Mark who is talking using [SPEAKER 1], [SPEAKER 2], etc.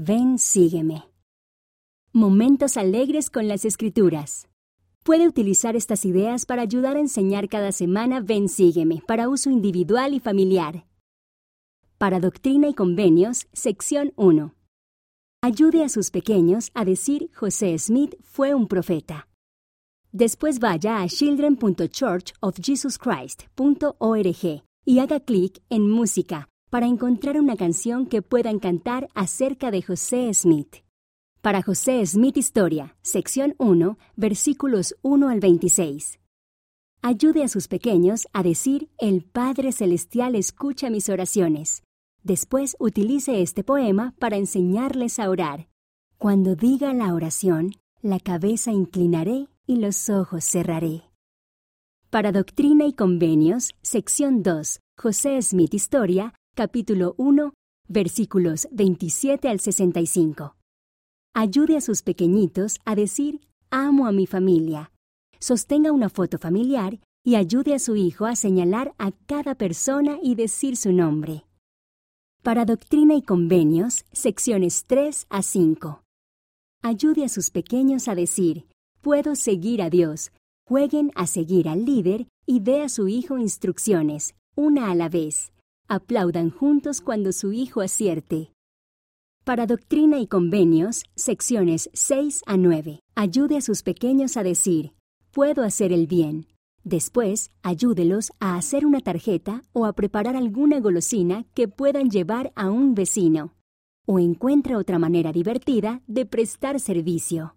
[SPEAKER 1] Ven, sígueme. Momentos alegres con las escrituras. Puede utilizar estas ideas para ayudar a enseñar cada semana Ven, sígueme para uso individual y familiar. Para Doctrina y Convenios, sección 1. Ayude a sus pequeños a decir José Smith fue un profeta. Después vaya a children.churchofjesuschrist.org y haga clic en Música para encontrar una canción que puedan cantar acerca de José Smith. Para José Smith Historia, sección 1, versículos 1 al 26. Ayude a sus pequeños a decir El Padre Celestial escucha mis oraciones. Después utilice este poema para enseñarles a orar. Cuando diga la oración, la cabeza inclinaré y los ojos cerraré. Para Doctrina y Convenios, sección 2, José Smith Historia, capítulo 1, versículos 27 al 65. Ayude a sus pequeñitos a decir amo a mi familia. Sostenga una foto familiar y ayude a su hijo a señalar a cada persona y decir su nombre. Para Doctrina y Convenios, secciones 3 a 5. Ayude a sus pequeños a decir, puedo seguir a Dios. Jueguen a seguir al líder y dé a su hijo instrucciones, una a la vez. Aplaudan juntos cuando su hijo acierte. Para Doctrina y Convenios, secciones 6 a 9. Ayude a sus pequeños a decir, puedo hacer el bien. Después, ayúdelos a hacer una tarjeta o a preparar alguna golosina que puedan llevar a un vecino. O encuentre otra manera divertida de prestar servicio.